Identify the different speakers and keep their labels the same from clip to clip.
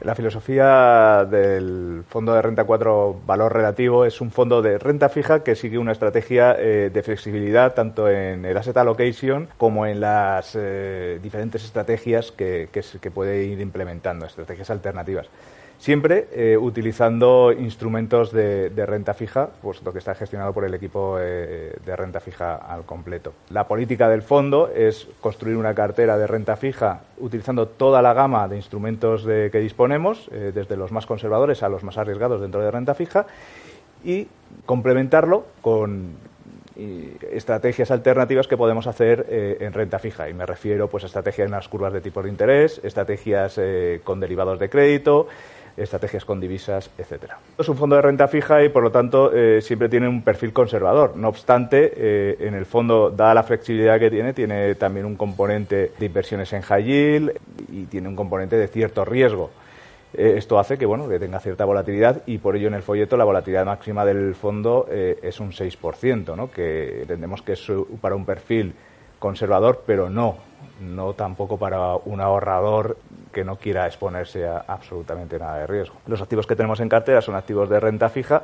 Speaker 1: La filosofía del fondo de renta 4 valor relativo es un fondo de renta fija que sigue una estrategia eh, de flexibilidad tanto en el asset allocation como en las eh, diferentes estrategias que, que puede ir implementando, estrategias alternativas siempre eh, utilizando instrumentos de, renta fija, puesto que está gestionado por el equipo eh, de renta fija al completo. La política del fondo es construir una cartera de renta fija utilizando toda la gama de instrumentos de, que disponemos, eh, desde los más conservadores a los más arriesgados dentro de renta fija, y complementarlo con estrategias alternativas que podemos hacer en renta fija. Y me refiero pues, a estrategias en las curvas de tipo de interés, estrategias con derivados de crédito, estrategias con divisas, etcétera. Es un fondo de renta fija y, por lo tanto, eh, siempre tiene un perfil conservador. No obstante, eh, en el fondo, dada la flexibilidad que tiene, tiene también un componente de inversiones en high y tiene un componente de cierto riesgo. Eh, esto hace que, bueno, que tenga cierta volatilidad y por ello en el folleto la volatilidad máxima del fondo es un 6%, ¿no? que entendemos que es para un perfil conservador, pero no, no tampoco para un ahorrador que no quiera exponerse a absolutamente nada de riesgo. Los activos que tenemos en cartera son activos de renta fija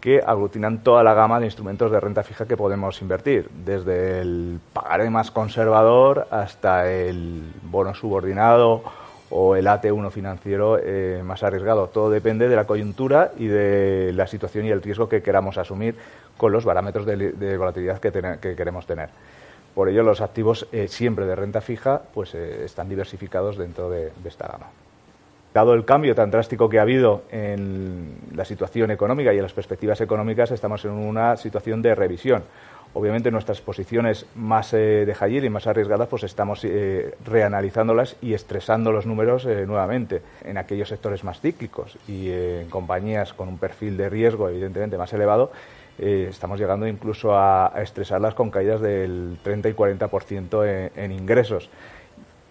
Speaker 1: que aglutinan toda la gama de instrumentos de renta fija que podemos invertir, desde el pagaré más conservador hasta el bono subordinado o el AT1 financiero eh, más arriesgado. Todo depende de la coyuntura y de la situación y el riesgo que queramos asumir con los parámetros de, volatilidad que queremos tener. Por ello, los activos eh, siempre de renta fija pues, eh, están diversificados dentro de, esta gama. Dado el cambio tan drástico que ha habido en la situación económica y en las perspectivas económicas, estamos en una situación de revisión. Obviamente nuestras posiciones más eh, de high y más arriesgadas, pues estamos reanalizándolas y estresando los números nuevamente en aquellos sectores más cíclicos y en compañías con un perfil de riesgo evidentemente más elevado, eh, estamos llegando incluso a, estresarlas con caídas del 30 y 40% en, en ingresos.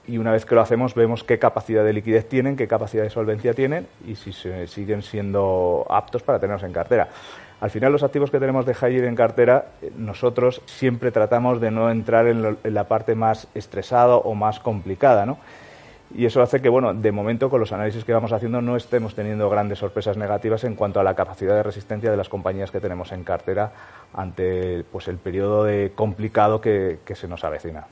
Speaker 1: Y una vez que lo hacemos, vemos qué capacidad de liquidez tienen, qué capacidad de solvencia tienen y si siguen siendo aptos para tenerlos en cartera. Al final, los activos que tenemos de high en cartera, eh, nosotros siempre tratamos de no entrar en, en la parte más estresada o más complicada, ¿no? Y eso hace que, bueno, de momento con los análisis que vamos haciendo no estemos teniendo grandes sorpresas negativas en cuanto a la capacidad de resistencia de las compañías que tenemos en cartera ante pues, el periodo de complicado que se nos avecina.